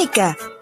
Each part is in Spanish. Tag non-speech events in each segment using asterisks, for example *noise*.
América.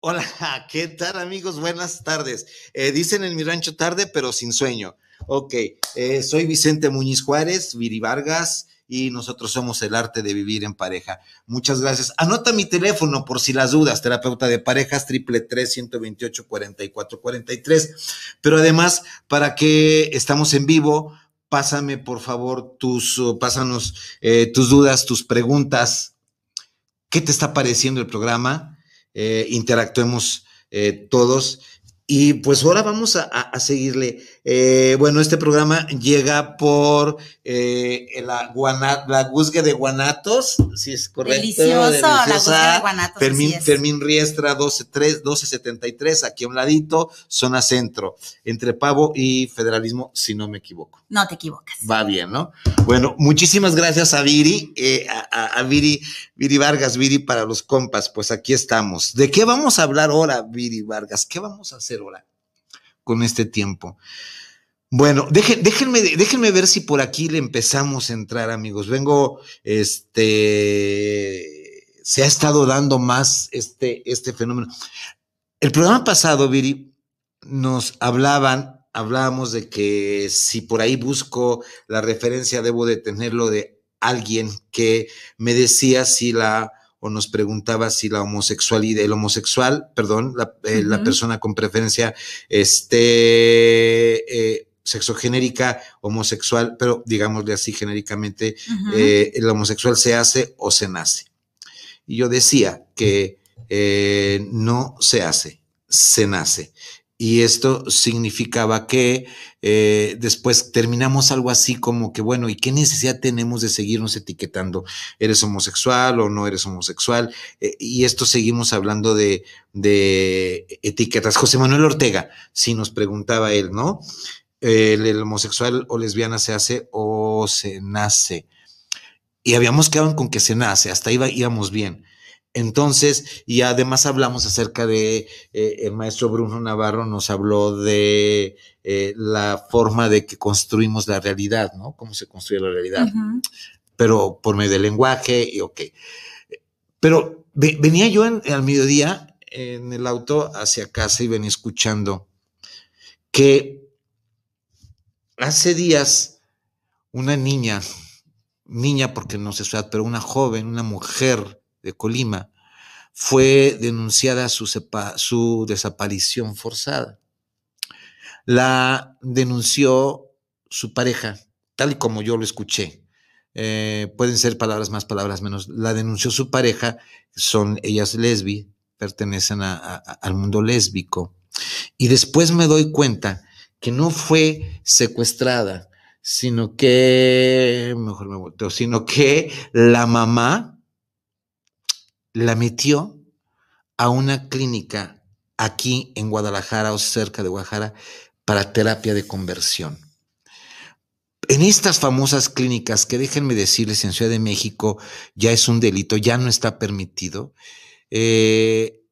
Hola, *laughs* ¿qué tal amigos? Buenas tardes. Eh, dicen en mi rancho tarde, pero sin sueño. Ok, eh, soy Vicente Muñiz Juárez, Viri Vargas, y nosotros somos el arte de vivir en pareja. Muchas gracias. Anota mi teléfono por si las dudas, terapeuta de parejas, triple tres, ciento veintiocho, cuarenta y cuatro, cuarenta y tres. Pero además, para que estamos en vivo, pásame por favor tus, uh, pásanos eh, tus dudas, tus preguntas. ¿Qué te está pareciendo el programa? Eh, interactuemos eh, todos. Y pues ahora vamos a, a, seguirle. Eh, bueno, este programa llega por eh, la, guana, la guzgue de guanatos, si es correcto. Delicioso, la guzgue de guanatos. Fermín, Fermín Riestra, 12, 1273, aquí a un ladito, zona centro, entre Pavo y Federalismo, si no me equivoco. No te equivocas. Va bien, ¿no? Bueno, muchísimas gracias a Viri, eh, a, a, Viri, Viri Vargas, Viri para los compas, pues aquí estamos. ¿De qué vamos a hablar ahora, Viri Vargas? ¿Qué vamos a hacer ahora con este tiempo? Bueno, déjenme, déjenme ver si por aquí le empezamos a entrar, amigos. Vengo, este, se ha estado dando más este, este fenómeno. El programa pasado, Viri, nos hablaban, hablábamos de que si por ahí busco la referencia, debo de tenerlo de alguien que me decía si la o nos preguntaba si la homosexualidad, el homosexual, perdón, la, eh, uh -huh. la persona con preferencia, este, eh, sexogenérica, homosexual, pero digámosle así genéricamente, uh -huh. eh, el homosexual se hace o se nace. Y yo decía que eh, no se hace, se nace. Y esto significaba que eh, después terminamos algo así como que, bueno, ¿y qué necesidad tenemos de seguirnos etiquetando? ¿Eres homosexual o no eres homosexual? Eh, y esto seguimos hablando de, de etiquetas. José Manuel Ortega, si nos preguntaba él, ¿no? el, homosexual o lesbiana se hace o se nace. Y habíamos quedado con que se nace, hasta ahí íbamos bien. Entonces, y además hablamos acerca de, eh, el maestro Bruno Navarro nos habló de eh, la forma de que construimos la realidad, ¿no? Cómo se construye la realidad. Uh -huh. Pero por medio del lenguaje, y ok. Pero ve, venía yo en, al mediodía en el auto hacia casa y venía escuchando que hace días una niña, niña porque no sé su edad, pero una joven, una mujer de Colima, fue denunciada su, desaparición forzada. La denunció su pareja, tal y como yo lo escuché. Eh, pueden ser palabras más, palabras menos. La denunció su pareja, son ellas lesbi, pertenecen al mundo lésbico. Y después me doy cuenta que no fue secuestrada, sino que, mejor me volteo, sino que la mamá la metió a una clínica aquí en Guadalajara o cerca de Guadalajara para terapia de conversión. en estas famosas clínicas, que déjenme decirles, en Ciudad de México ya es un delito, ya no está permitido, eh,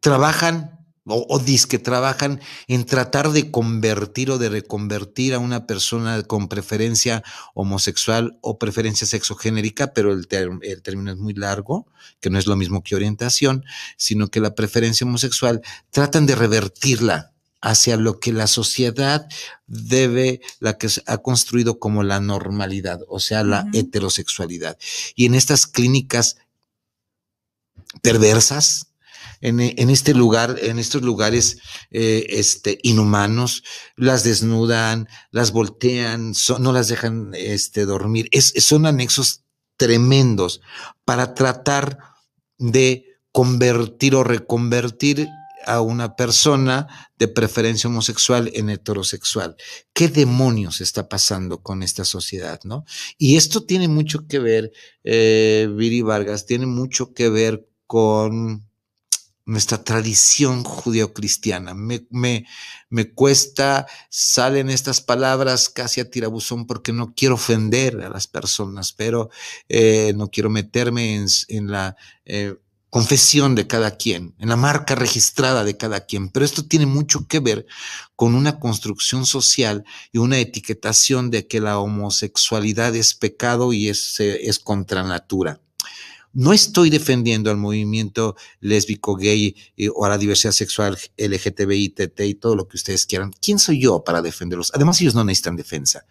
trabajan o, o que trabajan en tratar de convertir o de reconvertir a una persona con preferencia homosexual o preferencia sexogénérica, pero el, el, término es muy largo, que no es lo mismo que orientación, sino que la preferencia homosexual tratan de revertirla hacia lo que la sociedad debe, la que ha construido como la normalidad, o sea, la heterosexualidad. Y en estas clínicas perversas, en, este lugar, en estos lugares eh, este, inhumanos, las desnudan, las voltean, no las dejan este, dormir. Son anexos tremendos para tratar de convertir o reconvertir a una persona de preferencia homosexual en heterosexual. ¿Qué demonios está pasando con esta sociedad, no? Y esto tiene mucho que ver, eh, Viri Vargas, tiene mucho que ver con nuestra tradición judeocristiana. Me, me, me cuesta, salen estas palabras casi a tirabuzón porque no quiero ofender a las personas, pero eh, no quiero meterme en, en la eh, confesión de cada quien, en la marca registrada de cada quien. Pero esto tiene mucho que ver con una construcción social y una etiquetación de que la homosexualidad es pecado y es, es contra natura. No estoy defendiendo al movimiento lésbico, gay eh, o a la diversidad sexual LGTBI, TT y todo lo que ustedes quieran. ¿Quién soy yo para defenderlos? Además, ellos no necesitan defensa.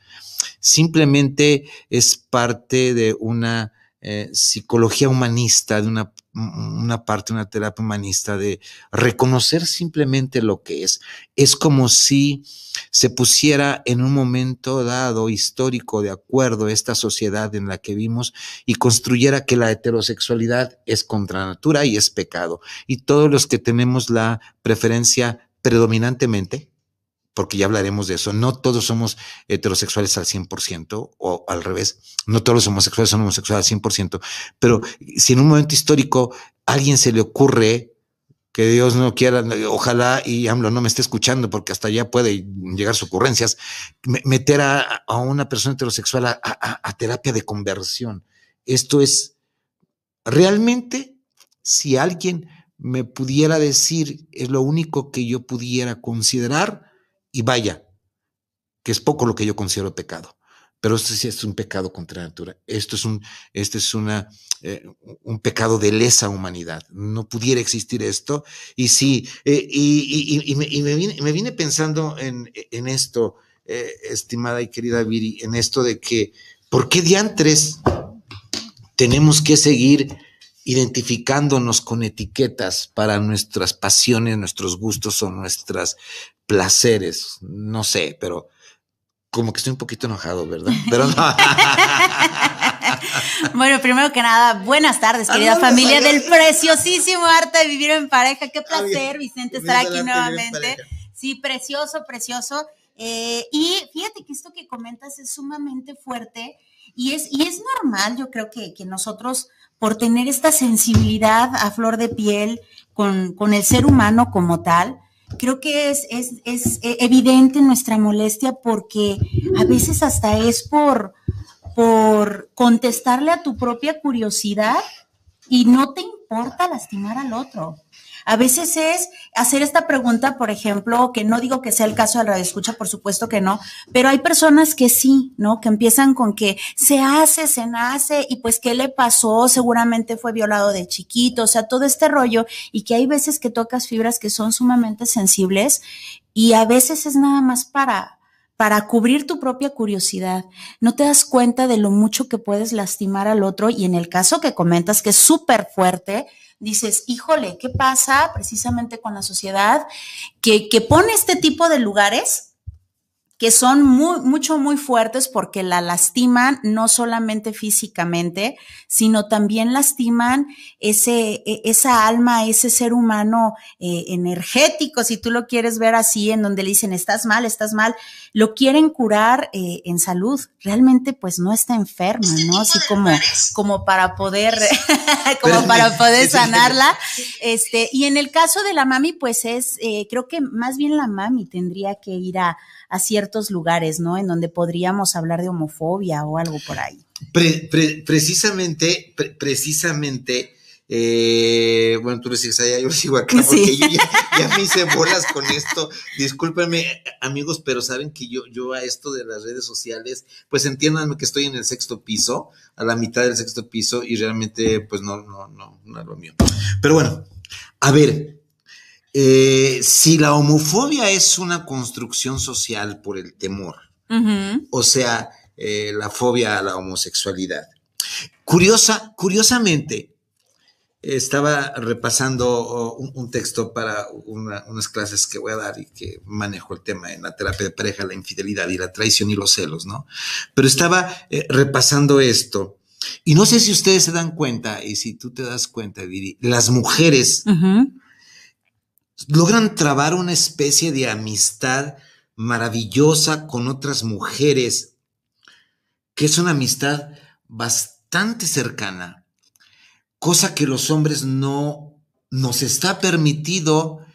Simplemente es parte de una eh, psicología humanista, de una una parte, una terapia humanista de reconocer simplemente lo que es. Es como si se pusiera en un momento dado histórico de acuerdo a esta sociedad en la que vimos y construyera que la heterosexualidad es contra natura y es pecado. Y todos los que tenemos la preferencia predominantemente, porque ya hablaremos de eso. No todos somos heterosexuales al 100% o al revés, no todos los homosexuales son homosexuales al 100%, pero si en un momento histórico a alguien se le ocurre que Dios no quiera, ojalá y AMLO no me esté escuchando porque hasta allá puede llegar sus ocurrencias, meter a, una persona heterosexual a, a terapia de conversión. Esto es realmente si alguien me pudiera decir, es lo único que yo pudiera considerar, y vaya, que es poco lo que yo considero pecado. Pero esto sí es un pecado contra la natura. Esto es un, este es una, eh, un pecado de lesa humanidad. No pudiera existir esto. Y sí, eh, y, me, vine, pensando en, en esto, eh, estimada y querida Viri, en esto de que, ¿por qué diantres tenemos que seguir identificándonos con etiquetas para nuestras pasiones, nuestros gustos o nuestras placeres, no sé, pero como que estoy un poquito enojado, ¿verdad? *laughs* Pero no. bueno, primero que nada, buenas tardes, querida familia del preciosísimo arte de vivir en pareja. Qué placer, Vicente, estar aquí nuevamente. Sí, precioso, precioso. Eh, y fíjate que esto que comentas es sumamente fuerte y es, y es normal, yo creo que, que nosotros, por tener esta sensibilidad a flor de piel con, con el ser humano como tal, creo que es, es, es evidente nuestra molestia porque a veces hasta es por, por contestarle a tu propia curiosidad y no te importa lastimar al otro. A veces es hacer esta pregunta, por ejemplo, que no digo que sea el caso de la escucha, por supuesto que no, pero hay personas que sí, ¿no? Que empiezan con que se hace, se nace y pues qué le pasó, seguramente fue violado de chiquito, o sea, todo este rollo y que hay veces que tocas fibras que son sumamente sensibles y a veces es nada más para para cubrir tu propia curiosidad. No te das cuenta de lo mucho que puedes lastimar al otro y en el caso que comentas que es súper fuerte, dices, híjole, ¿qué pasa precisamente con la sociedad que, que pone este tipo de lugares? Que son muy, mucho, muy fuertes porque la lastiman no solamente físicamente, sino también lastiman ese, e, esa alma, ese ser humano eh, energético, si tú lo quieres ver así, en donde le dicen, estás mal, estás mal, lo quieren curar eh, en salud. Realmente, pues no está enferma, ¿no? Así como, como para poder, *laughs* como para poder sanarla. Este, y en el caso de la mami, pues es, eh, creo que más bien la mami tendría que ir a, a cierto ciertos lugares, ¿no? En donde podríamos hablar de homofobia o algo por ahí. precisamente, precisamente, eh, bueno, tú lo sigues allá, yo lo sigo acá, *laughs* porque yo ya, me hice bolas con esto. Discúlpenme, amigos, pero saben que yo, yo a esto de las redes sociales, pues entiéndanme que estoy en el sexto piso, a la mitad del sexto piso, y realmente, pues no, no, no, no es lo mío. Pero bueno, a ver, eh, si la homofobia es una construcción social por el temor, o sea, eh, la fobia a la homosexualidad. Curiosa, curiosamente, estaba repasando un, texto para unas clases que voy a dar y que manejo el tema en la terapia de pareja, la infidelidad y la traición y los celos, ¿no? Pero estaba eh, repasando esto y no sé si ustedes se dan cuenta y si tú te das cuenta, Viri, las mujeres logran trabar una especie de amistad maravillosa con otras mujeres, que es una amistad bastante cercana cosa que los hombres no nos está permitido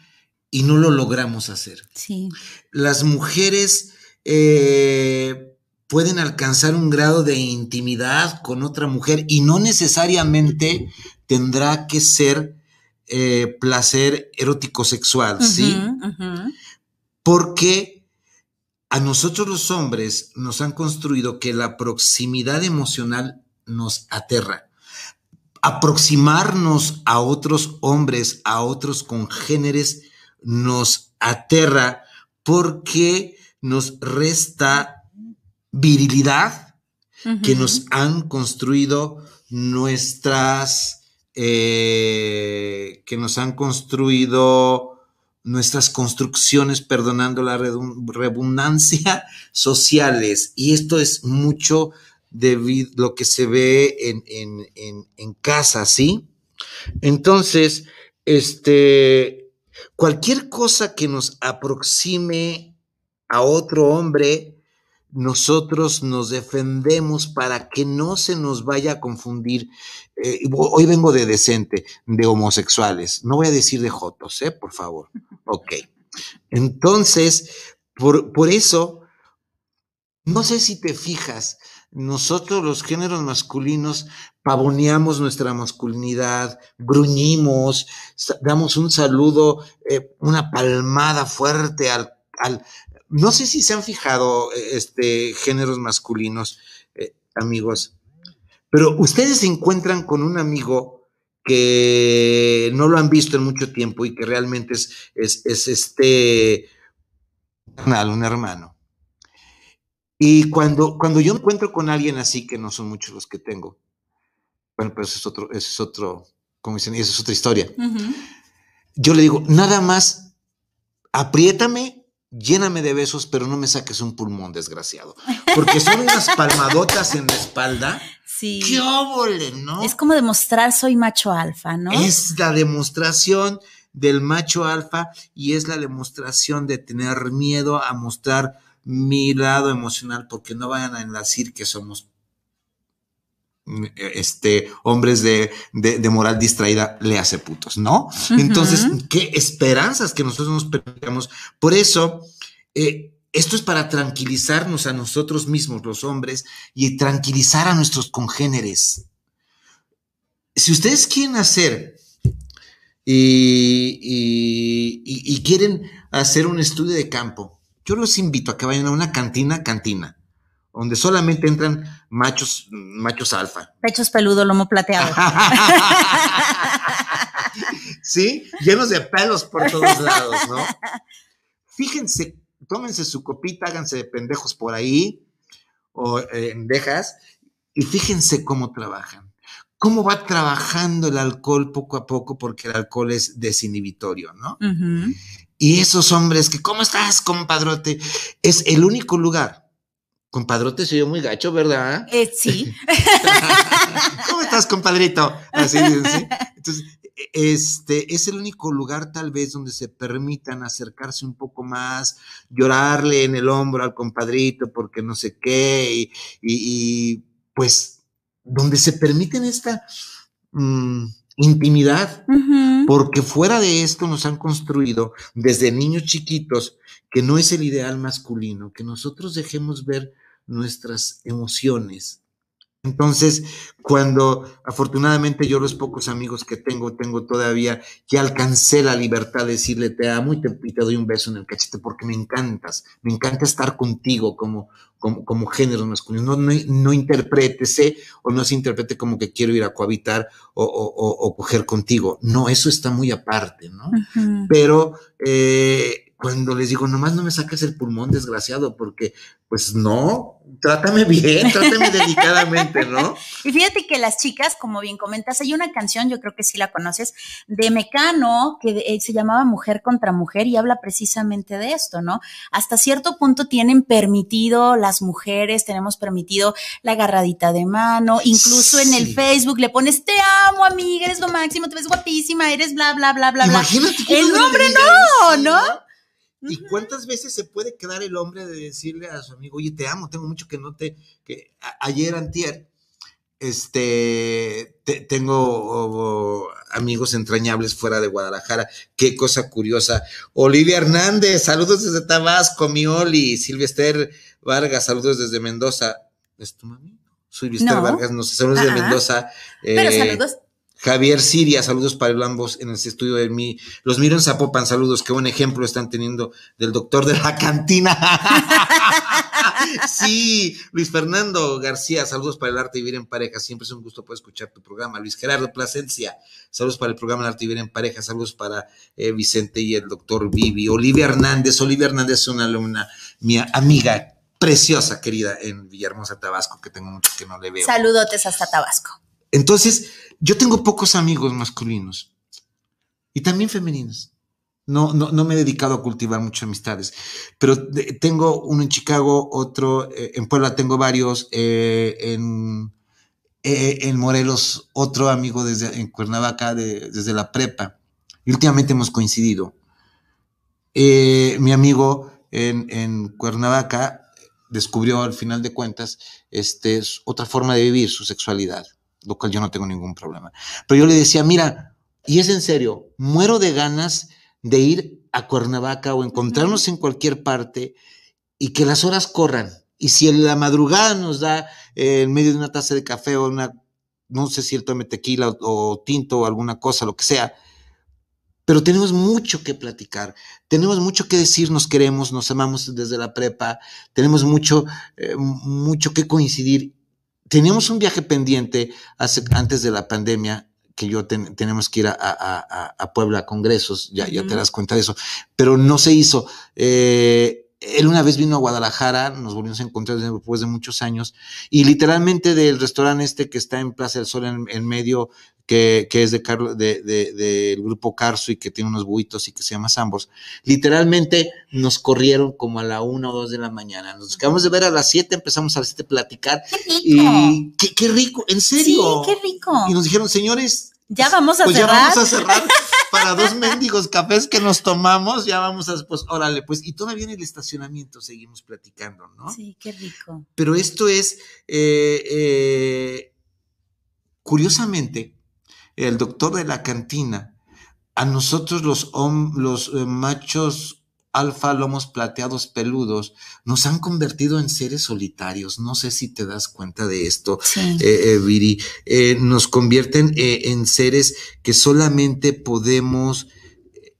y no lo logramos hacer. Sí. Las mujeres eh, pueden alcanzar un grado de intimidad con otra mujer y no necesariamente tendrá que ser eh, placer erótico sexual, ¿sí? Porque a nosotros los hombres nos han construido que la proximidad emocional nos aterra. Aproximarnos a otros hombres, a otros congéneres, nos aterra porque nos resta virilidad que nos han construido nuestras, eh, que nos han construido nuestras construcciones, perdonando la redundancia, *laughs* sociales. Y esto es mucho de lo que se ve en, casa, ¿sí? Entonces, este, cualquier cosa que nos aproxime a otro hombre, nosotros nos defendemos para que no se nos vaya a confundir. Eh, hoy vengo de decente, de homosexuales. No voy a decir de jotos, ¿eh? Por favor. *laughs* Ok. Entonces, por, por eso, no sé si te fijas, nosotros los géneros masculinos pavoneamos nuestra masculinidad, gruñimos, damos un saludo, eh, una palmada fuerte al, No sé si se han fijado eh, este, géneros masculinos, eh, amigos, pero ustedes se encuentran con un amigo que no lo han visto en mucho tiempo y que realmente es, es, es este, un hermano. Y cuando, cuando yo me encuentro con alguien así, que no son muchos los que tengo, bueno, pues es otro, es otro, como dicen, esa es otra historia. Yo le digo, nada más, apriétame, lléname de besos, pero no me saques un pulmón, desgraciado. Porque son unas *laughs* palmadotas en la espalda. Sí. ¡Qué óvole, ¿no? Es como demostrar soy macho alfa, ¿no? Es la demostración del macho alfa y es la demostración de tener miedo a mostrar mi lado emocional porque no vayan a enlacir que somos este, hombres de, moral distraída le hace putos, ¿no? Entonces, qué esperanzas que nosotros nos permitamos. Por eso, eh, esto es para tranquilizarnos a nosotros mismos, los hombres, y tranquilizar a nuestros congéneres. Si ustedes quieren hacer y quieren hacer un estudio de campo, yo los invito a que vayan a una cantina, cantina, donde solamente entran machos, machos alfa. Pechos peludo, lomo plateado. *laughs* sí, llenos de pelos por todos lados, ¿no? Fíjense, tómense su copita, háganse de pendejos por ahí, o eh, endejas, y fíjense cómo trabajan. Cómo va trabajando el alcohol poco a poco, porque el alcohol es desinhibitorio, ¿no? Y esos hombres que, ¿cómo estás, compadrote? Es el único lugar. Compadrote soy yo muy gacho, ¿verdad? Eh, sí. *laughs* ¿Cómo estás, compadrito? Así, ¿sí? Entonces, este es el único lugar tal vez donde se permitan acercarse un poco más, llorarle en el hombro al compadrito porque no sé qué, y, pues donde se permiten esta, mm, intimidad, porque fuera de esto nos han construido desde niños chiquitos que no es el ideal masculino, que nosotros dejemos ver nuestras emociones, entonces, cuando afortunadamente yo los pocos amigos que tengo, tengo todavía, que alcancé la libertad de decirle te amo y te, doy un beso en el cachete porque me encantas, me encanta estar contigo como, como, como género masculino. No, no, no interprétese o no se interprete como que quiero ir a cohabitar o, o, o coger contigo. No, eso está muy aparte, ¿no? Pero eh, cuando les digo, nomás no me saques el pulmón, desgraciado, porque pues no, trátame bien, *laughs* trátame delicadamente, ¿no? Y fíjate que las chicas, como bien comentas, hay una canción, yo creo que sí la conoces, de Mecano, que eh, se llamaba Mujer contra Mujer y habla precisamente de esto, ¿no? Hasta cierto punto tienen permitido las mujeres, tenemos permitido la agarradita de mano, incluso en el Facebook le pones, te amo, amiga, eres lo máximo, te ves guapísima, eres bla, bla, bla, bla, bla. Imagínate. El nombre no, ¿no? ¿Y cuántas veces se puede quedar el hombre de decirle a su amigo, oye, te amo, tengo mucho que no te, que ayer antier, este, tengo amigos entrañables fuera de Guadalajara, qué cosa curiosa. Olivia Hernández, saludos desde Tabasco, mi Oli, Silvester Vargas, saludos desde Mendoza. ¿Es tu mami? Silvester Vargas, no sé, saludos de Mendoza. Pero eh, saludos Javier Siria, saludos para el ambos en el estudio de mí. Los miro en Zapopan, saludos. Qué buen ejemplo están teniendo del doctor de la cantina. *laughs* sí, Luis Fernando García, saludos para el arte y vivir en pareja. Siempre es un gusto poder escuchar tu programa. Luis Gerardo Plasencia, saludos para el programa El arte y vivir en pareja. Saludos para eh, Vicente y el doctor Vivi. Olivia Hernández, Olivia Hernández es una alumna, mi amiga preciosa, querida, en Villahermosa, Tabasco, que tengo mucho que no le veo. Saludotes hasta Tabasco. Entonces, yo tengo pocos amigos masculinos y también femeninos. No, no, no me he dedicado a cultivar muchas amistades, pero tengo uno en Chicago, otro eh, en Puebla, tengo varios, eh, en, eh, en Morelos, otro amigo desde en Cuernavaca, desde la prepa. Y últimamente hemos coincidido. mi amigo en, en, Cuernavaca descubrió al final de cuentas este, otra forma de vivir su sexualidad lo cual yo no tengo ningún problema. Pero yo le decía, mira, y es en serio, muero de ganas de ir a Cuernavaca o encontrarnos en cualquier parte y que las horas corran. Y si en la madrugada nos da eh, en medio de una taza de café o una, no sé si él tome tequila o, tinto o alguna cosa, lo que sea, pero tenemos mucho que platicar, tenemos mucho que decir, nos queremos, nos amamos desde la prepa, tenemos mucho, eh, mucho que coincidir teníamos un viaje pendiente hace, antes de la pandemia que yo tenemos que ir a, Puebla a congresos, ya, ya te das cuenta de eso, pero no se hizo. Eh, él una vez vino a Guadalajara, nos volvimos a encontrar después de muchos años, y literalmente del restaurante este que está en Plaza del Sol en, medio, que, que, es de Carlos, de, de, del grupo Carso y que tiene unos buitos y que se llama Sambors, literalmente nos corrieron como a la una o dos de la mañana. Nos acabamos de ver a las siete, empezamos a las siete a platicar. Y qué, qué rico, en serio. Sí, qué rico. Y nos dijeron, señores, ya vamos a pues cerrar. Ya vamos a cerrar *laughs* para dos mendigos cafés que nos tomamos, ya vamos a, pues, órale, pues, y todavía en el estacionamiento seguimos platicando, ¿no? Sí, qué rico. Pero esto es, eh, eh, curiosamente, el doctor de la cantina, a nosotros los, los eh, machos alfa lomos plateados peludos nos han convertido en seres solitarios. No sé si te das cuenta de esto, eh, eh, Viri. nos convierten en seres que solamente podemos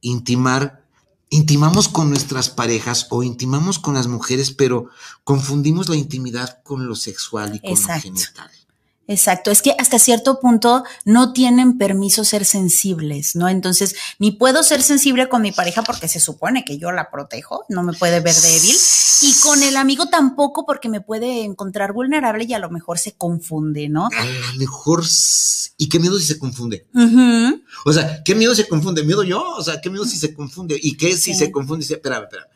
intimar. Intimamos con nuestras parejas o intimamos con las mujeres, pero confundimos la intimidad con lo sexual y con lo genital. Exacto, es que hasta cierto punto no tienen permiso ser sensibles, ¿no? Entonces, ni puedo ser sensible con mi pareja porque se supone que yo la protejo, no me puede ver débil, y con el amigo tampoco porque me puede encontrar vulnerable y a lo mejor se confunde, ¿no? A lo mejor, ¿y qué miedo si se confunde? O sea, ¿qué miedo se confunde? ¿Miedo yo? O sea, ¿qué miedo si se confunde? ¿Y qué si se confunde? Espérame, espérame.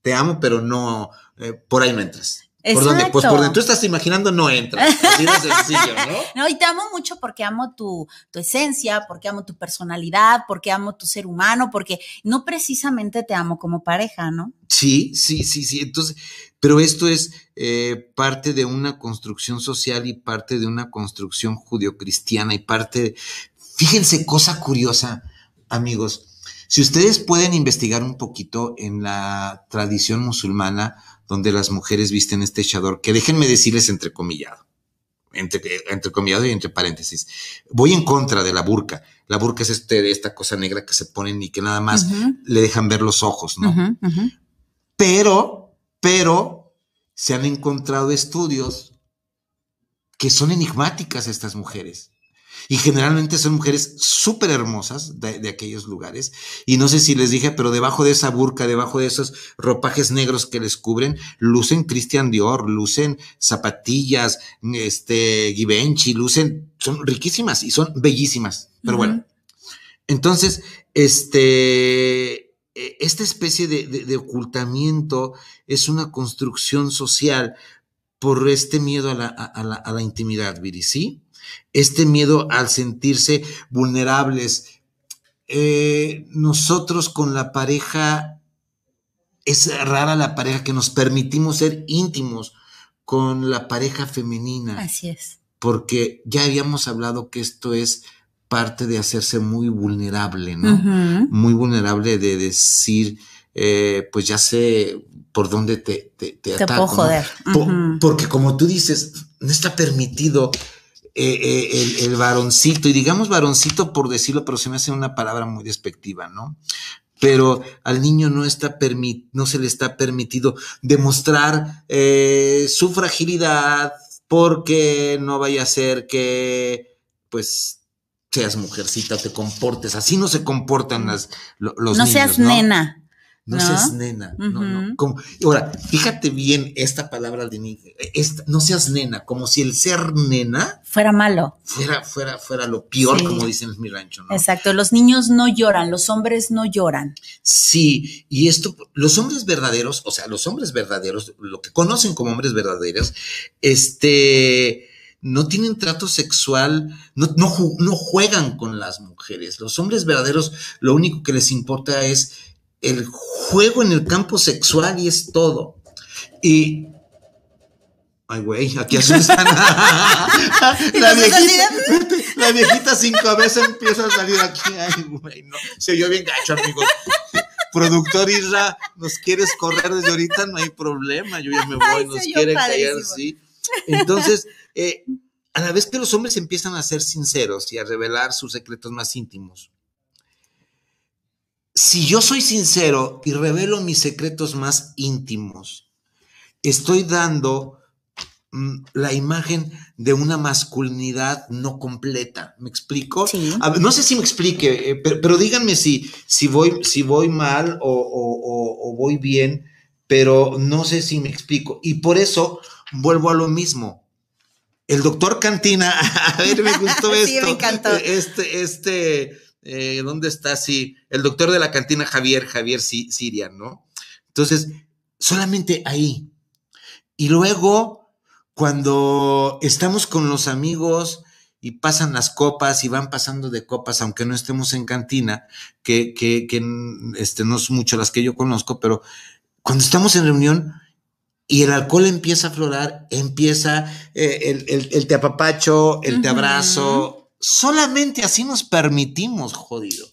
Te amo, pero no, eh, por ahí no entras. ¿Por dónde? Pues por donde tú estás imaginando no entra. Así de sencillo, ¿no? *laughs* No, y te amo mucho porque amo tu, tu, esencia, porque amo tu personalidad, porque amo tu ser humano, porque no precisamente te amo como pareja, ¿no? Sí, sí, sí, sí. Entonces, pero esto es eh, parte de una construcción social y parte de una construcción judio-cristiana y parte Fíjense, cosa curiosa, amigos. Si ustedes pueden investigar un poquito en la tradición musulmana, donde las mujeres visten este chador, que déjenme decirles entrecomillado, entre, entrecomillado y entre paréntesis. Voy en contra de la burka. La burka es este, esta cosa negra que se ponen y que nada más le dejan ver los ojos, ¿no? Pero, pero, se han encontrado estudios que son enigmáticas estas mujeres. Y generalmente son mujeres súper hermosas de, aquellos lugares. Y no sé si les dije, pero debajo de esa burca, debajo de esos ropajes negros que les cubren, lucen Christian Dior, lucen zapatillas, este, Givenchy, lucen, son riquísimas y son bellísimas. Pero bueno. Entonces, este, e, esta especie de, ocultamiento es una construcción social por este miedo a la, a la intimidad, Viri, ¿sí? Este miedo al sentirse vulnerables. Eh, nosotros con la pareja, es rara la pareja que nos permitimos ser íntimos con la pareja femenina. Así es. Porque ya habíamos hablado que esto es parte de hacerse muy vulnerable, ¿no? Muy vulnerable de decir, eh, pues ya sé por dónde te, te, te, Puedo joder. porque como tú dices, no está permitido eh, eh, el, varoncito, y digamos varoncito por decirlo, pero se me hace una palabra muy despectiva, ¿no? Pero al niño no, está no se le está permitido demostrar eh, su fragilidad porque no vaya a ser que, pues, seas mujercita, te comportes. Así no se comportan las, los niños. No seas nena. No, seas nena. no, no. ahora, fíjate bien esta palabra de esta, no seas nena, como si el ser nena fuera malo. Fuera, fuera, fuera lo peor, como dicen en mi rancho, ¿no? Exacto, los niños no lloran, los hombres no lloran. Sí, y esto, los hombres verdaderos, o sea, los hombres verdaderos, lo que conocen como hombres verdaderos, este no tienen trato sexual, no, no, no, juegan con las mujeres. Los hombres verdaderos, lo único que les importa es el juego en el campo sexual y es todo. Y. Ay, güey, aquí asustan. *laughs* *laughs* *laughs* la, viejita, la viejita sin cabeza empieza a salir aquí. Ay, güey, no. Se oyó bien gacho, amigos. Productor Isra, ¿nos quieres correr desde ahorita? No hay problema, yo ya me voy, nos quieren callar, sí. Entonces, eh, a la vez que los hombres empiezan a ser sinceros y a revelar sus secretos más íntimos, si yo soy sincero y revelo mis secretos más íntimos, estoy dando mm, la imagen de una masculinidad no completa. ¿Me explico? no sé si me explique, eh, pero, díganme si, si, voy, si voy mal o, voy bien, pero no sé si me explico. Y por eso vuelvo a lo mismo. El doctor Cantina, *laughs* a ver, me gustó *laughs* esto. me encantó. Este, este eh, ¿dónde está? Sí, el doctor de la cantina Javier, Javier Siria, ¿no? Entonces, solamente ahí. Y luego, cuando estamos con los amigos y pasan las copas y van pasando de copas, aunque no estemos en cantina, que, que, que este, no son mucho las que yo conozco, pero cuando estamos en reunión, y el alcohol empieza a aflorar, empieza eh, el, el, el, te apapacho, el te abrazo, Solamente así nos permitimos, jodido.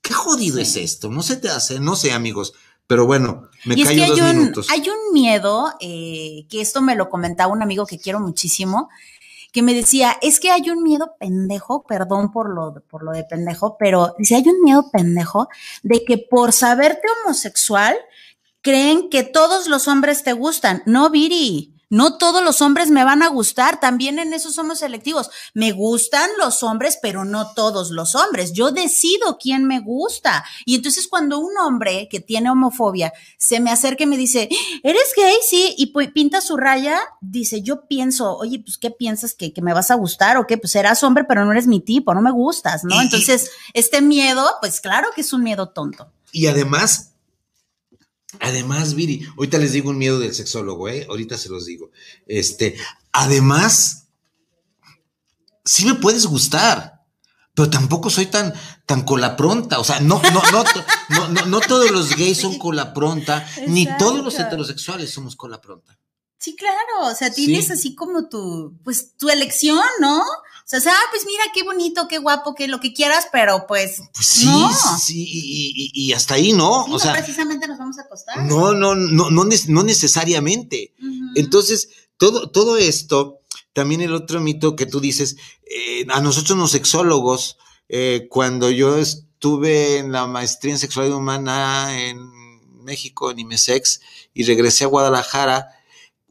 ¿Qué jodido es esto? No se te hace, no sé, amigos. Pero bueno, me y callo dos hay minutos. Un, hay un miedo, eh, que esto me lo comentaba un amigo que quiero muchísimo, que me decía, es que hay un miedo pendejo, perdón por lo, por lo de pendejo, pero dice, hay un miedo pendejo de que por saberte homosexual, creen que todos los hombres te gustan. No, Viri. No todos los hombres me van a gustar, también en eso somos selectivos. Me gustan los hombres, pero no todos los hombres. Yo decido quién me gusta. Y entonces cuando un hombre que tiene homofobia se me acerca y me dice, ¿eres gay? Sí, y pinta su raya, dice, yo pienso, oye, pues, ¿qué piensas que, me vas a gustar? ¿O qué? Pues serás hombre, pero no eres mi tipo, no me gustas, ¿no? Entonces, este miedo, pues claro que es un miedo tonto. Y además, Además, Viri, ahorita les digo un miedo del sexólogo, ¿eh? Ahorita se los digo. Este, además, sí me puedes gustar, pero tampoco soy tan, tan cola pronta. O sea, no, no, no, no, no, todos los gays son cola pronta, ni todos los heterosexuales somos cola pronta. Sí, claro, o sea, tienes así como tu, pues tu elección, ¿no? O O sea, ah, pues mira, qué bonito, qué guapo, qué lo que quieras, pero pues. Pues sí, sí, y, hasta ahí, ¿no? o sea, precisamente nos vamos a acostar. No, no, no, no, no necesariamente. Entonces, todo, todo esto, también el otro mito que tú dices, eh, a nosotros los sexólogos, eh, cuando yo estuve en la maestría en sexualidad humana en México, en IMESEX, y regresé a Guadalajara,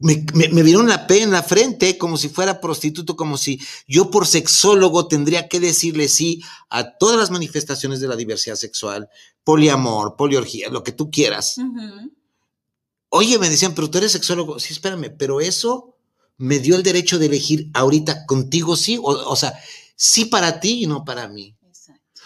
me, me, vieron la P en la frente como si fuera prostituto, como si yo por sexólogo tendría que decirle sí a todas las manifestaciones de la diversidad sexual, poliamor, poliorgía, lo que tú quieras. Oye, me decían, pero tú eres sexólogo. Sí, espérame, pero eso me dio el derecho de elegir ahorita contigo sí, o, sea, sí para ti y no para mí.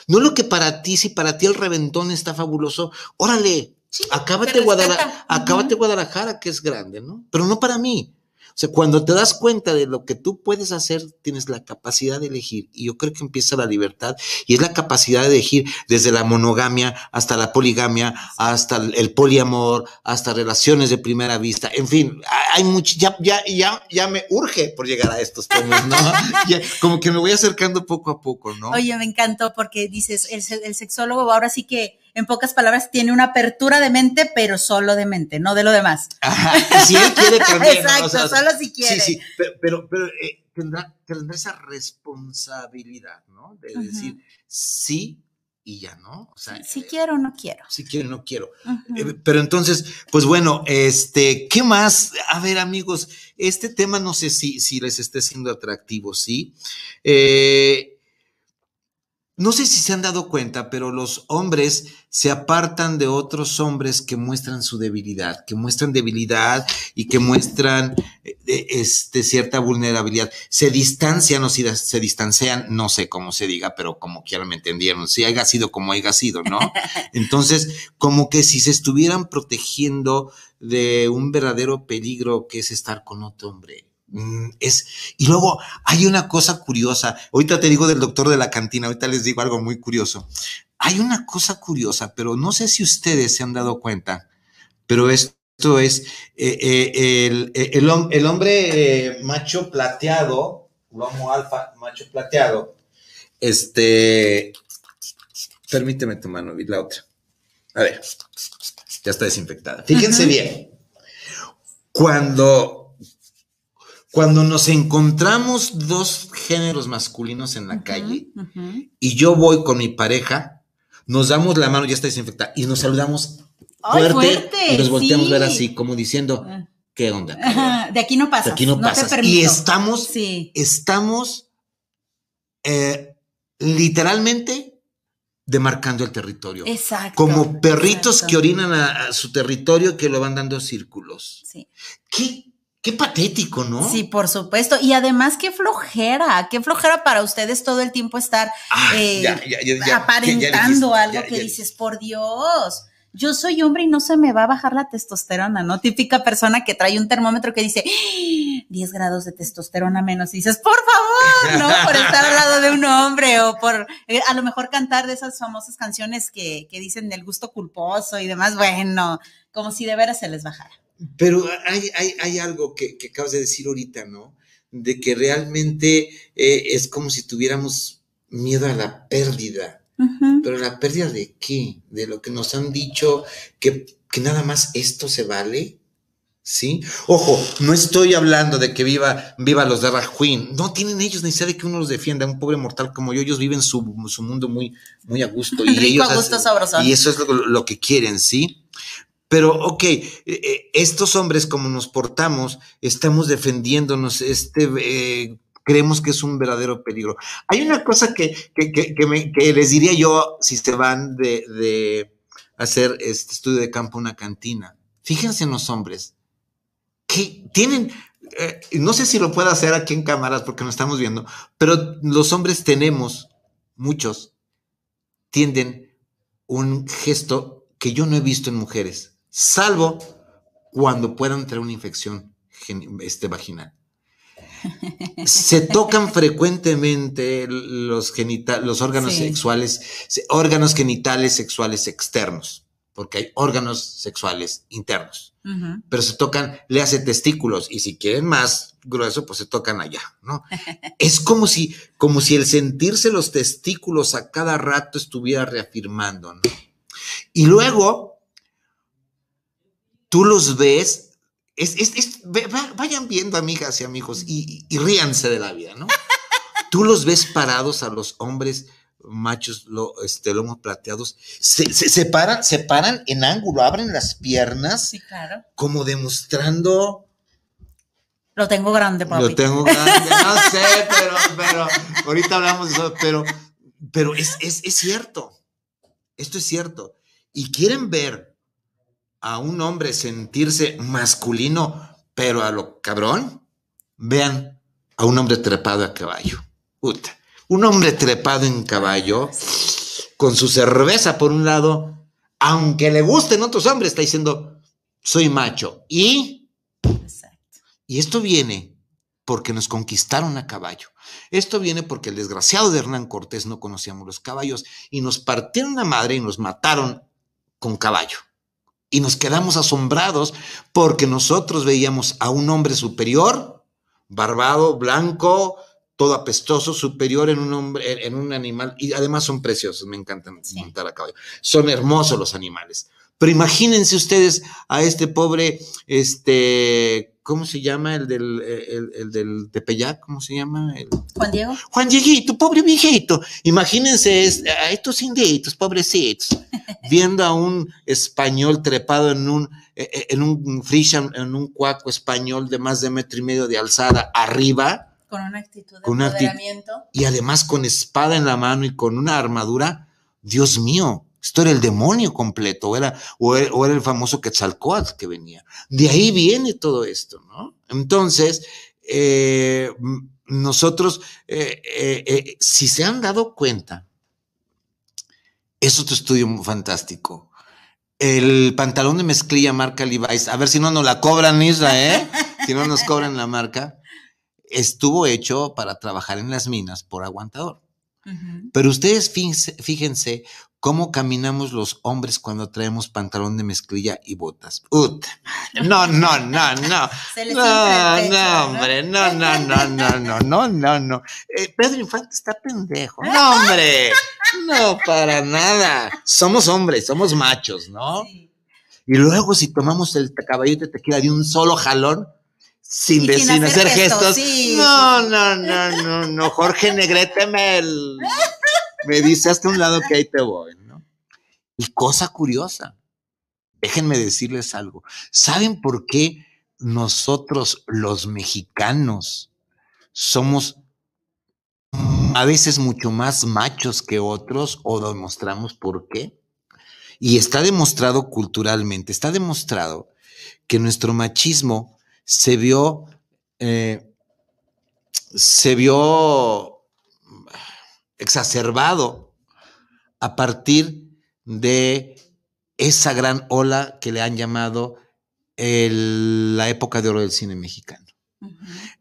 No lo que para ti, si para ti el reventón está fabuloso, órale, acábate, Guadalajara, acábate Guadalajara, que es grande, ¿no? Pero no para mí. O sea, cuando te das cuenta de lo que tú puedes hacer, tienes la capacidad de elegir. Y yo creo que empieza la libertad y es la capacidad de elegir desde la monogamia hasta la poligamia, hasta el poliamor, hasta relaciones de primera vista. En fin, hay mucho, ya, ya, ya, ya me urge por llegar a estos temas, ¿no? *laughs* como que me voy acercando poco a poco, ¿no? Oye, me encantó porque dices, el, el sexólogo ahora sí que en pocas palabras, tiene una apertura de mente, pero solo de mente, no de lo demás. si él quiere *laughs* cambiar. Exacto, solo si quiere. Sí, sí, pero, pero, eh, tendrá, tendrá, esa responsabilidad, ¿no? De decir sí y ya, ¿no? O sea, si quiero o no quiero. Si quiero o no quiero. Eh, pero entonces, pues bueno, este, ¿qué más? A ver, amigos, este tema no sé si, si les esté siendo atractivo, ¿sí? Eh, no sé si se han dado cuenta, pero los hombres se apartan de otros hombres que muestran su debilidad, que muestran debilidad y que muestran eh, este, cierta vulnerabilidad. Se distancian o si se distancian, no sé cómo se diga, pero como quieran me entendieron, si haya sido como haya sido, ¿no? *laughs* Entonces, como que si se estuvieran protegiendo de un verdadero peligro que es estar con otro hombre. Mm, es, y luego hay una cosa curiosa. Ahorita te digo del doctor de la cantina, ahorita les digo algo muy curioso. Hay una cosa curiosa, pero no sé si ustedes se han dado cuenta, pero esto es eh, eh, el, eh, el, hombre macho plateado, lomo alfa, macho plateado. Este, permíteme tu mano, la otra. A ver, ya está desinfectada. Fíjense bien. Cuando cuando nos encontramos dos géneros masculinos en la calle y yo voy con mi pareja, nos damos la mano, ya está desinfectada, y nos saludamos fuerte, y nos volteamos a ver así, como diciendo, ah. ¿qué onda? de aquí no pasa. De aquí no, pasa. Y estamos, estamos eh, literalmente demarcando el territorio. Exacto. Como perritos que orinan a, a, su territorio que lo van dando círculos. Sí. ¿Qué Qué patético, ¿no? Sí, por supuesto. Y además, qué flojera, qué flojera para ustedes todo el tiempo estar eh, aparentando algo que dices, por Dios. Yo soy hombre y no se me va a bajar la testosterona, ¿no? Típica persona que trae un termómetro que dice 10 ¡Ah! grados de testosterona menos y dices, por favor, ¿no? Por estar al lado de un hombre o por eh, a lo mejor cantar de esas famosas canciones que, que dicen del gusto culposo y demás, bueno, como si de veras se les bajara. Pero hay, hay, hay algo que, que, acabas de decir ahorita, ¿no? De que realmente eh, es como si tuviéramos miedo a la pérdida. Pero la pérdida de qué? De lo que nos han dicho que, que nada más esto se vale. ¿Sí? Ojo, no estoy hablando de que viva, viva los de Rajuin. No tienen ellos necesidad de que uno los defienda. Un pobre mortal como yo, ellos viven su, su mundo muy, muy a gusto. Y *laughs* ellos, Y eso es lo, lo, que quieren, ¿sí? Pero, ok, eh, eh, estos hombres, como nos portamos, estamos defendiéndonos, este, eh, creemos que es un verdadero peligro. Hay una cosa que, que, que, me, les diría yo si se van de, de, hacer este estudio de campo una cantina. Fíjense en los hombres, que tienen, no sé si lo puedo hacer aquí en cámaras porque no estamos viendo, pero los hombres tenemos, muchos, tienden un gesto que yo no he visto en mujeres salvo cuando puedan tener una infección este, vaginal. Se tocan *laughs* frecuentemente los, los órganos sexuales, órganos genitales sexuales externos. porque hay órganos sexuales internos. Pero se tocan, le hace testículos y si quieren más grueso, pues se tocan allá, ¿no? *laughs* es como si, como si el sentirse los testículos a cada rato estuviera reafirmando, ¿no? Y luego, tú los ves, es, vayan viendo, amigas y amigos, y, y ríanse de la vida, ¿no? *laughs* Tú los ves parados a los hombres machos lo, este, lomos plateados, se, se, paran, se paran en ángulo, abren las piernas, sí, claro. como demostrando... Lo tengo grande, papi. Lo tengo grande, no sé, pero, pero, ahorita hablamos de eso, pero, pero es, es, es cierto, esto es cierto. Y quieren ver a un hombre sentirse masculino, pero a lo cabrón, vean a un hombre trepado a caballo. Puta un hombre trepado en caballo, con su cerveza por un lado, aunque le gusten otros hombres, está diciendo, soy macho. Y, y esto viene porque nos conquistaron a caballo. Esto viene porque el desgraciado de Hernán Cortés no conocíamos los caballos y nos partieron la madre y nos mataron con caballo. Y nos quedamos asombrados porque nosotros veíamos a un hombre superior, barbado, blanco, todo apestoso, superior en un hombre, en un animal, y además son preciosos, me encantan montar a caballo. Son hermosos los animales. Pero imagínense ustedes a este pobre, este, ¿cómo se llama? El del, el, del Tepeyac, ¿cómo se llama? Juan Diego. Juan Dieguito, pobre viejito. Imagínense a estos inditos, pobrecitos, *laughs* viendo a un español trepado en un, e, e, en un frisian, en un cuaco español de más de metro y medio de alzada arriba con una actitud de empoderamiento. y además con espada en la mano y con una armadura. Dios mío, esto era el demonio completo, o era, o era, el famoso Quetzalcoatl que venía. De ahí viene todo esto, ¿no? Entonces, eh, nosotros, eh, eh, si se han dado cuenta, es otro estudio fantástico. El pantalón de mezclilla marca Levi's, a ver si no nos la cobran, Isra, ¿eh? si no nos cobran la marca estuvo hecho para trabajar en las minas por aguantador. Pero ustedes fíjense, cómo caminamos los hombres cuando traemos pantalón de mezclilla y botas. no, no, no, no. no, no, hombre, no, no, no, no, no, no, no, no. Pedro Infante está pendejo. No, hombre, no, para nada. Somos hombres, somos machos, ¿no? Y luego si tomamos el caballito de tequila de un solo jalón, sin, hacer, gestos. No, no, no, no, no. Jorge Negrete me, me dice hasta un lado que ahí te voy, ¿no? Y cosa curiosa, déjenme decirles algo. ¿Saben por qué nosotros los mexicanos somos a veces mucho más machos que otros o demostramos por qué? Y está demostrado culturalmente, está demostrado que nuestro machismo se vio, eh, se vio exacerbado a partir de esa gran ola que le han llamado la época de oro del cine mexicano.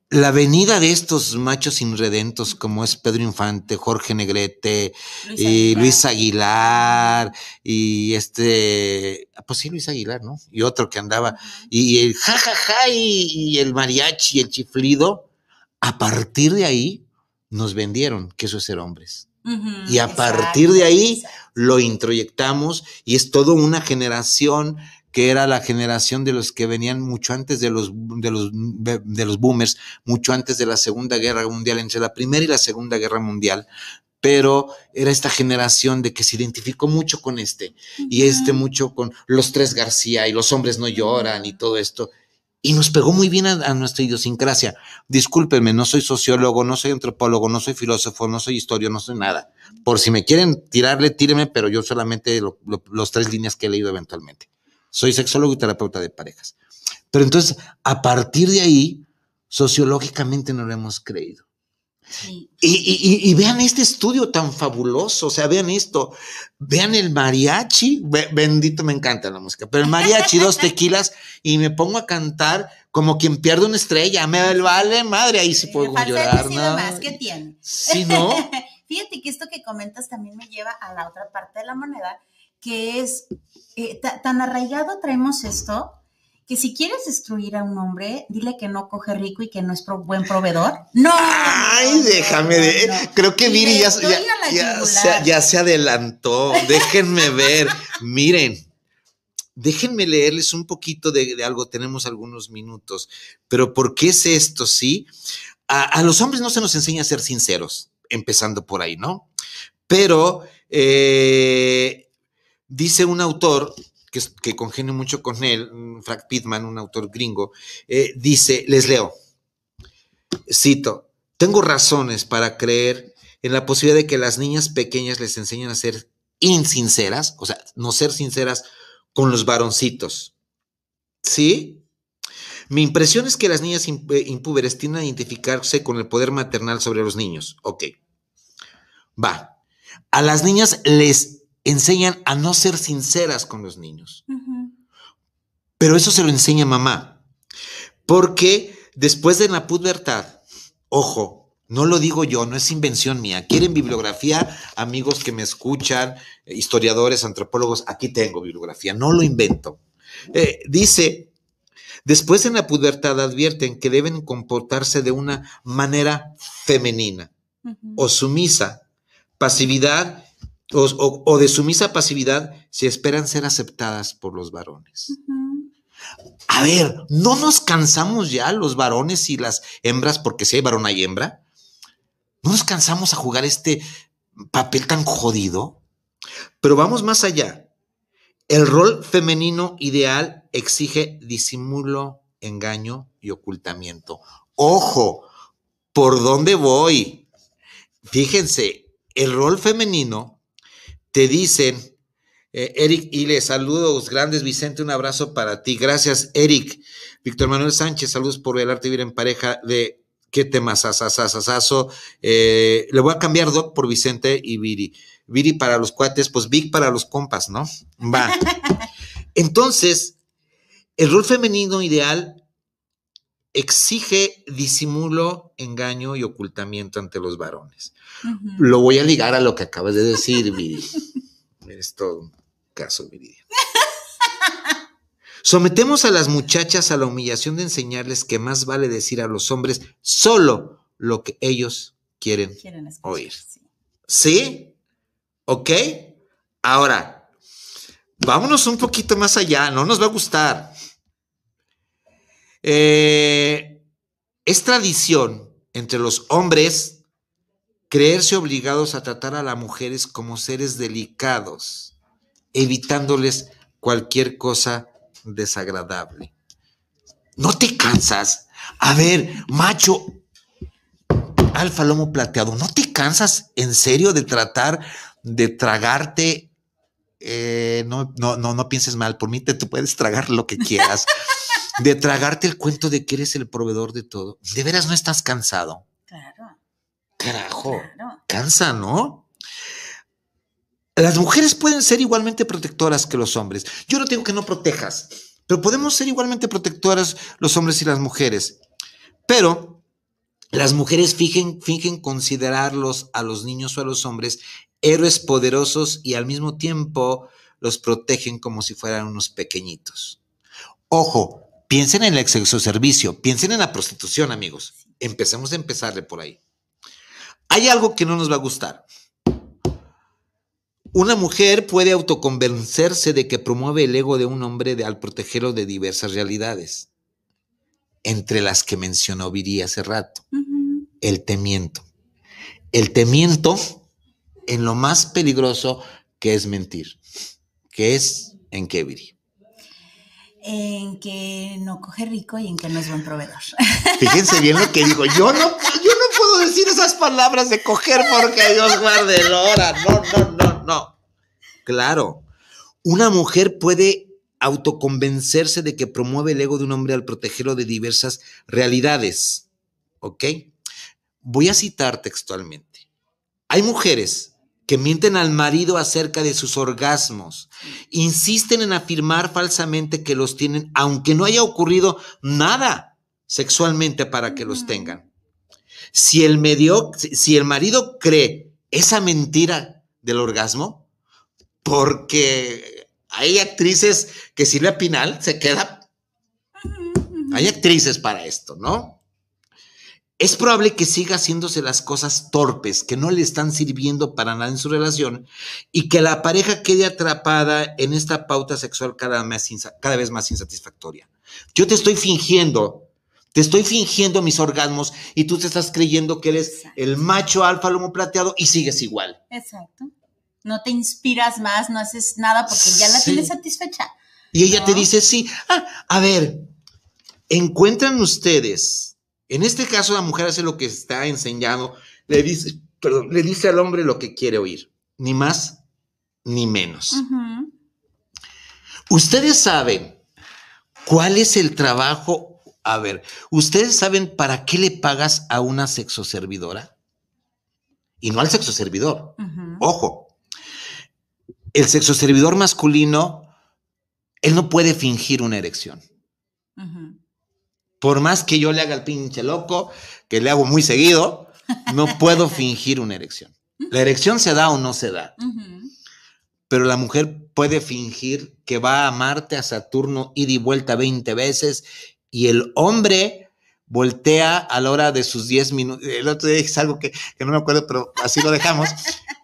La venida de estos machos inredentos como es Pedro Infante, Jorge Negrete y Luis Aguilar y este, pues sí, Luis Aguilar, ¿no? Y otro que andaba, y, el jajaja y, el mariachi y el chiflido, a partir de ahí nos vendieron que eso es ser hombres. y a partir de ahí lo introyectamos y es toda una generación que era la generación de los que venían mucho antes de los, de los, de los boomers, mucho antes de la Segunda Guerra Mundial, entre la Primera y la Segunda Guerra Mundial, pero era esta generación de que se identificó mucho con este, y este mucho con los tres García y los hombres no lloran y todo esto. Y nos pegó muy bien a, nuestra idiosincrasia. Discúlpenme, no soy sociólogo, no soy antropólogo, no soy filósofo, no soy historia, no soy nada. Por si me quieren tirarle, tíreme, pero yo solamente los tres líneas que he leído eventualmente. Soy sexólogo y terapeuta de parejas. Pero entonces, a partir de ahí, sociológicamente no lo hemos creído. Y, vean este estudio tan fabuloso, o sea, vean esto, vean el mariachi, bendito me encanta la música, pero el mariachi, dos tequilas, y me pongo a cantar como quien pierde una estrella, me vale madre, ahí sí puedo llorar, ¿no? Más, ¿qué tiene? Sí, ¿no? *laughs* Fíjate que esto que comentas también me lleva a la otra parte de la moneda, que es eh, tan arraigado traemos esto que si quieres destruir a un hombre, dile que no coge rico y que no es buen proveedor. No. Ay, déjame de. Creo que Viri ya, ya, se, adelantó. Déjenme ver. Miren. Déjenme leerles un poquito de, algo, tenemos algunos minutos, pero ¿por qué es esto? Sí, a, los hombres no se nos enseña a ser sinceros, empezando por ahí, ¿no? Pero eh, dice un autor que, que congenio mucho con él, Frank Pittman, un autor gringo, eh, dice, les leo, cito, tengo razones para creer en la posibilidad de que las niñas pequeñas les enseñen a ser insinceras, o sea, no ser sinceras con los varoncitos. ¿Sí? Mi impresión es que las niñas eh, impúberes tienden a identificarse con el poder maternal sobre los niños. Ok. Va. A las niñas les enseñan a no ser sinceras con los niños. Pero eso se lo enseña mamá. Porque después de la pubertad, ojo, no lo digo yo, no es invención mía. ¿Quieren bibliografía? Amigos que me escuchan, historiadores, antropólogos, aquí tengo bibliografía, no lo invento. Eh, dice, después en la pubertad advierten que deben comportarse de una manera femenina o sumisa, pasividad o, de sumisa pasividad si esperan ser aceptadas por los varones. A ver, ¿no nos cansamos ya los varones y las hembras, porque si hay varón hay hembra? ¿No nos cansamos a jugar este papel tan jodido? Pero vamos más allá. El rol femenino ideal exige disimulo, engaño y ocultamiento. Ojo, ¿por dónde voy? Fíjense, el rol femenino te dicen, eh, Eric Ile, saludos grandes, Vicente, un abrazo para ti. Gracias, Eric. Víctor Manuel Sánchez, saludos por el arte vivir en pareja de qué temas, asasasasaso. Eh, le voy a cambiar Doc por Vicente y Viri. Viri para los cuates, pues Vic para los compas, ¿no? Va. *laughs* Entonces, el rol femenino ideal exige disimulo, engaño y ocultamiento ante los varones. Lo voy a ligar a lo que acabas de decir, Viri. Es todo un caso, Viridia. Sometemos a las muchachas a la humillación de enseñarles que más vale decir a los hombres solo lo que ellos quieren, oír. Sí. ¿Ok? Ahora, vámonos un poquito más allá, no nos va a gustar. Eh, es tradición entre los hombres creerse obligados a tratar a las mujeres como seres delicados, evitándoles cualquier cosa desagradable. ¿No te cansas? A ver, macho, alfa lomo plateado, ¿no te cansas en serio de tratar de tragarte? Eh, no, no, no, no pienses mal, por mí te, tú puedes tragar lo que quieras de tragarte el cuento de que eres el proveedor de todo. ¿De veras no estás cansado? Claro. Carajo. Cansa, ¿no? Las mujeres pueden ser igualmente protectoras que los hombres. Yo no digo que no protejas, pero podemos ser igualmente protectoras los hombres y las mujeres. Pero las mujeres fingen, fingen considerarlos a los niños o a los hombres héroes poderosos y al mismo tiempo los protegen como si fueran unos pequeñitos. Ojo, Piensen en el exceso servicio, piensen en la prostitución, amigos. Empecemos a empezarle por ahí. Hay algo que no nos va a gustar. Una mujer puede autoconvencerse de que promueve el ego de un hombre al protegerlo de diversas realidades, entre las que mencionó Viri hace rato. El temiento. El temiento en lo más peligroso que es mentir, que es en qué Viri en que no coge rico y en que no es buen proveedor. Fíjense bien lo que digo. Yo no, yo no puedo decir esas palabras de coger porque Dios guarde el hora. No, no, no, no. Claro. Una mujer puede autoconvencerse de que promueve el ego de un hombre al protegerlo de diversas realidades. ¿Ok? Voy a citar textualmente. Hay mujeres que mienten al marido acerca de sus orgasmos, insisten en afirmar falsamente que los tienen, aunque no haya ocurrido nada sexualmente para que los tengan. Si el, medio, si el marido cree esa mentira del orgasmo, porque hay actrices que Silvia Pinal se queda. Hay actrices para esto, ¿no? Es probable que siga haciéndose las cosas torpes, que no le están sirviendo para nada en su relación y que la pareja quede atrapada en esta pauta sexual cada, cada vez más insatisfactoria. Yo te estoy fingiendo, te estoy fingiendo mis orgasmos y tú te estás creyendo que eres el macho alfa lomo plateado y sigues igual. Exacto. No te inspiras más, no haces nada porque ya la tienes satisfecha. Y ella te dice, sí, ah, a ver, encuentran ustedes, en este caso la mujer hace lo que está enseñando, le dice, perdón, le dice al hombre lo que quiere oír, ni más ni menos. Ustedes saben cuál es el trabajo, a ver, ustedes saben para qué le pagas a una sexoservidora y no al sexoservidor. Ojo, el sexoservidor masculino, él no puede fingir una erección. Por más que yo le haga el pinche loco, que le hago muy seguido, no puedo *laughs* fingir una erección. La erección se da o no se da. Pero la mujer puede fingir que va a Marte, a Saturno, ida y vuelta 20 veces, y el hombre voltea a la hora de sus 10 minutos. El otro día es algo que, no me acuerdo, pero así lo dejamos.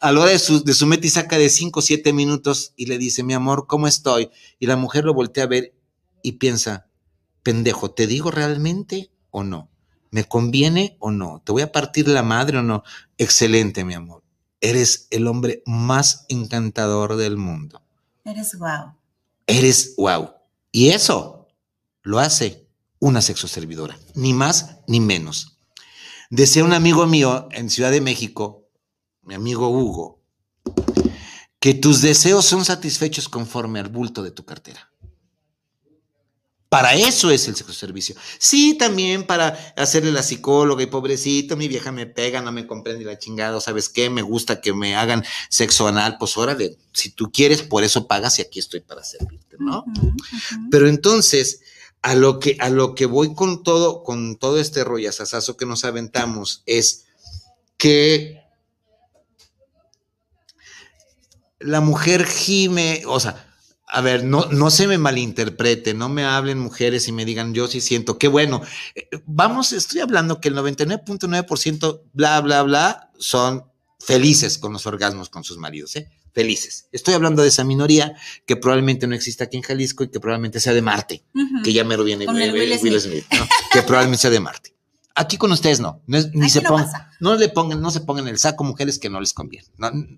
A la hora de su, de su meta y saca de 5 o 7 minutos y le dice, mi amor, ¿cómo estoy? Y la mujer lo voltea a ver y piensa, pendejo, ¿te digo realmente o no? ¿Me conviene o no? ¿Te voy a partir la madre o no? Excelente, mi amor. Eres el hombre más encantador del mundo. Eres guau. Eres guau. Y eso lo hace una sexoservidora, ni más ni menos. Decía un amigo mío en Ciudad de México, mi amigo Hugo, que tus deseos son satisfechos conforme al bulto de tu cartera. Para eso es el sexo servicio. Sí, también para hacerle la psicóloga y pobrecito, mi vieja me pega, no me comprende la chingada, ¿sabes qué? Me gusta que me hagan sexo anal, pues órale, si tú quieres, por eso pagas y aquí estoy para servirte, ¿no? Pero entonces, a lo que, a lo que voy con todo, con todo este rollazazazo que nos aventamos es que la mujer gime, o sea, a ver, no, no se me malinterprete, no me hablen mujeres y me digan, yo sí siento, qué bueno. Eh, vamos, estoy hablando que el 99.9%, bla, bla, bla, son felices con los orgasmos con sus maridos, ¿eh? Felices. Estoy hablando de esa minoría que probablemente no exista aquí en Jalisco y que probablemente sea de Marte, que ya me lo viene Will, Smith, que probablemente sea de Marte. Aquí con ustedes no, ni se pongan, no le pongan, no se pongan el saco mujeres que no les conviene.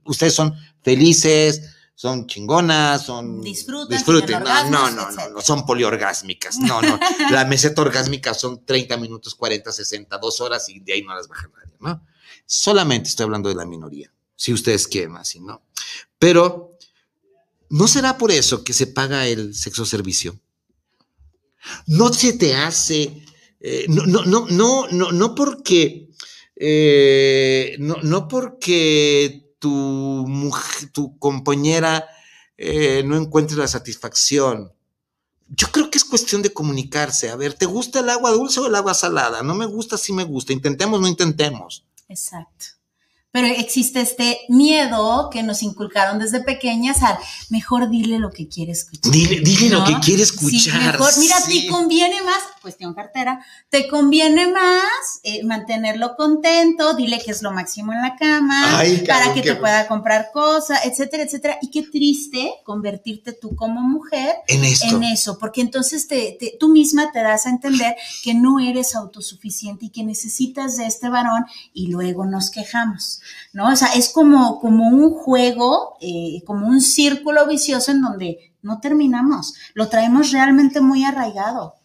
ustedes son felices, son chingonas, son disfruten, disfruten. No, no, no, no, son poliorgásmicas. No, no. *laughs* la meseta orgásmica son 30 minutos, 40, 60, dos horas y de ahí no las baja nadie, ¿no? Solamente estoy hablando de la minoría, si ustedes quieren así, ¿no? Pero, ¿no será por eso que se paga el sexo servicio? No se te hace, eh, no, no, no, no, no, no porque, eh, no, no porque tu, mujer, tu compañera eh, no encuentre la satisfacción. Yo creo que es cuestión de comunicarse. A ver, ¿te gusta el agua dulce o el agua salada? No me gusta, sí me gusta. Intentemos, no intentemos. Exacto pero existe este miedo que nos inculcaron desde pequeñas al mejor dile lo que quiere escuchar. Dile, dile lo que quiere escuchar. mejor, mira, te conviene más, cuestión cartera, te conviene más eh, mantenerlo contento, dile que es lo máximo en la cama, para que te pueda comprar cosas, etcétera, etcétera. Y qué triste convertirte tú como mujer en, en eso, porque entonces te, tú misma te das a entender que no eres autosuficiente y que necesitas de este varón y luego nos quejamos. ¿No? O sea, es como, como un juego, eh, como un círculo vicioso en donde no terminamos, lo traemos realmente muy arraigado.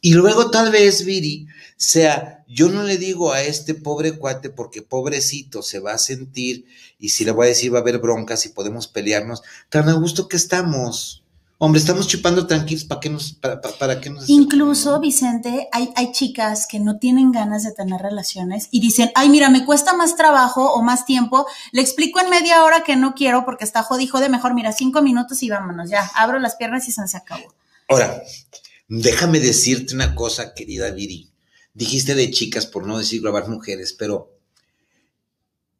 Y luego tal vez, Viri, sea, yo no le digo a este pobre cuate porque pobrecito se va a sentir y si le voy a decir va a haber broncas y podemos pelearnos, tan a gusto que estamos. Hombre, estamos chupando tranquilos, ¿para qué nos, para, para, qué nos Incluso, Vicente, hay, hay chicas que no tienen ganas de tener relaciones y dicen, ay, mira, me cuesta más trabajo o más tiempo, le explico en media hora que no quiero porque está jodido de mejor, mira, cinco minutos y vámonos, ya, abro las piernas y se acabó. Ahora, déjame decirte una cosa, querida Viri. Dijiste de chicas, por no decir grabar mujeres, pero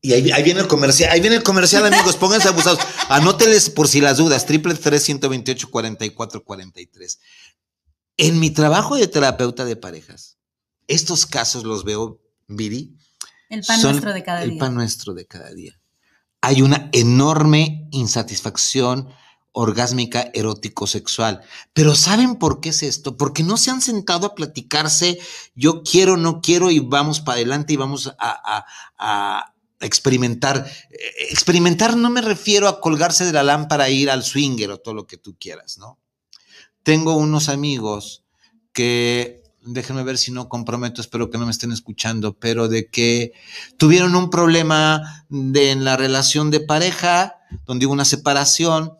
y ahí, viene el comercial, ahí viene el comercial, amigos, pónganse abusados. Anóteles por si las dudas, triple tres 128 44 43. En mi trabajo de terapeuta de parejas, estos casos los veo, Viri. El pan nuestro de cada día. El pan nuestro de cada día. Hay una enorme insatisfacción orgásmica erótico-sexual. Pero ¿saben por qué es esto? Porque no se han sentado a platicarse, yo quiero, no quiero, y vamos para adelante y vamos a, a experimentar. Experimentar no me refiero a colgarse de la lámpara e ir al swinger o todo lo que tú quieras, ¿no? Tengo unos amigos que, déjenme ver si no comprometo, espero que no me estén escuchando, pero de que tuvieron un problema en la relación de pareja, donde hubo una separación,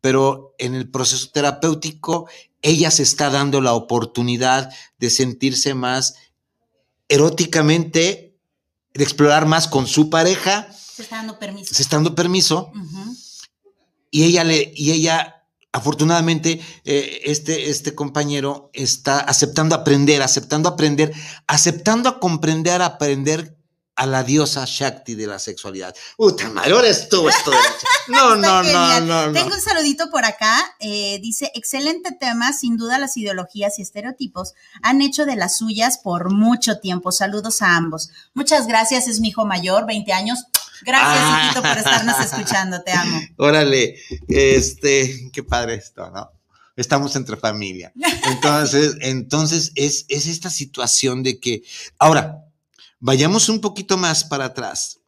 pero en el proceso terapéutico ella se está dando la oportunidad de sentirse más eróticamente, de explorar más con su pareja. Se está dando permiso. Se está dando permiso. Y ella le, y ella, afortunadamente, eh, este, este compañero está aceptando aprender, aceptando aprender, aceptando a comprender, a aprender a la diosa Shakti de la sexualidad. Puta madre, ahora estuvo esto *laughs* No, no, no, no, Tengo un saludito por acá. Eh, dice, excelente tema. Sin duda las ideologías y estereotipos han hecho de las suyas por mucho tiempo. Saludos a ambos. Muchas gracias. Es mi hijo mayor, 20 años. Gracias, ah. hijito, por estarnos *laughs* escuchando. Te amo. Órale, este, qué padre esto, ¿no? Estamos entre familia. *laughs* Entonces, entonces es, es esta situación de que, ahora, Vayamos un poquito más para atrás.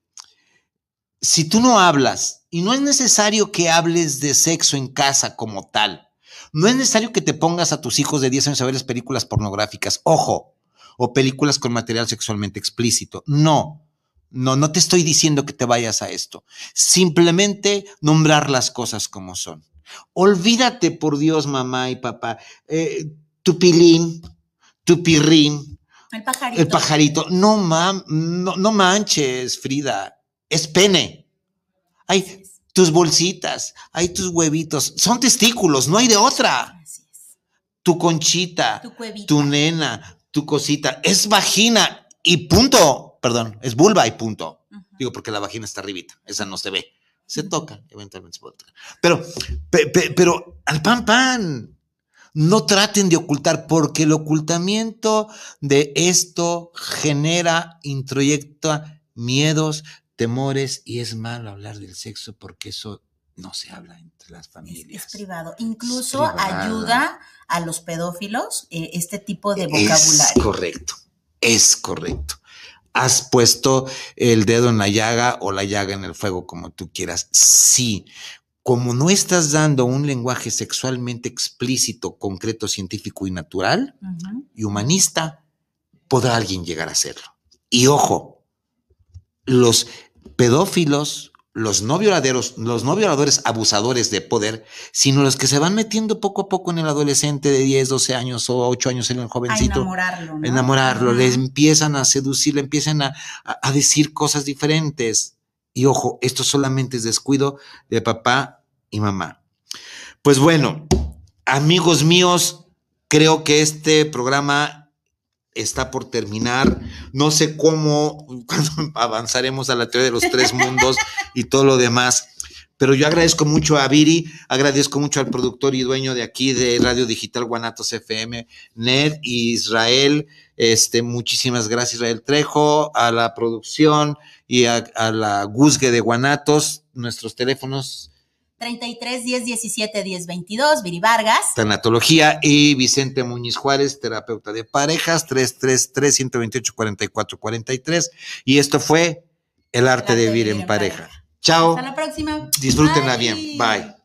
Si tú no hablas, y no es necesario que hables de sexo en casa como tal, no es necesario que te pongas a tus hijos de 10 años a ver películas pornográficas, ojo, o películas con material sexualmente explícito. No, no, no te estoy diciendo que te vayas a esto. Simplemente nombrar las cosas como son. Olvídate, por Dios, mamá y papá, eh, tu pilín, tu pirrín, el pajarito. El pajarito. No, no, manches, Frida. Es pene. Hay tus bolsitas, hay tus huevitos. Son testículos, no hay de otra. Así es. Tu conchita, tu, tu nena, tu cosita. Es vagina y punto. Perdón, es vulva y punto. Digo, porque la vagina está arribita. Esa no se ve. Se toca, eventualmente se puede tocar. Pero, pero al pan pan. No traten de ocultar, porque el ocultamiento de esto genera, introyecta miedos, temores, y es malo hablar del sexo porque eso no se habla entre las familias. Es, privado. Incluso ayuda a los pedófilos eh, este tipo de vocabulario. Es correcto, es correcto. Has puesto el dedo en la llaga o la llaga en el fuego, como tú quieras. Sí, como no estás dando un lenguaje sexualmente explícito, concreto, científico y natural y humanista, podrá alguien llegar a hacerlo. Y ojo, los pedófilos, los no violaderos, los no violadores abusadores de poder, sino los que se van metiendo poco a poco en el adolescente de 10, 12 años o 8 años en el jovencito. A enamorarlo. ¿no? Enamorarlo, les empiezan a seducir, le empiezan a, a decir cosas diferentes y ojo, esto solamente es descuido de papá y mamá. Pues bueno, amigos míos, creo que este programa está por terminar. No sé cómo *laughs* avanzaremos a la teoría de los tres mundos y todo lo demás. Pero yo agradezco mucho a Viri, agradezco mucho al productor y dueño de aquí de Radio Digital Guanatos FM, Ned y Israel. Este, muchísimas gracias, Israel Trejo, a la producción y a, la Guzgue de Guanatos. Nuestros teléfonos 33 10 17 10 22, Viri Vargas. Tanatología y Vicente Muñiz Juárez, terapeuta de parejas, 333 128 44 43. Y esto fue El arte, de vivir, en, pareja. Chao. Hasta la próxima. Disfrútenla bien. Bye.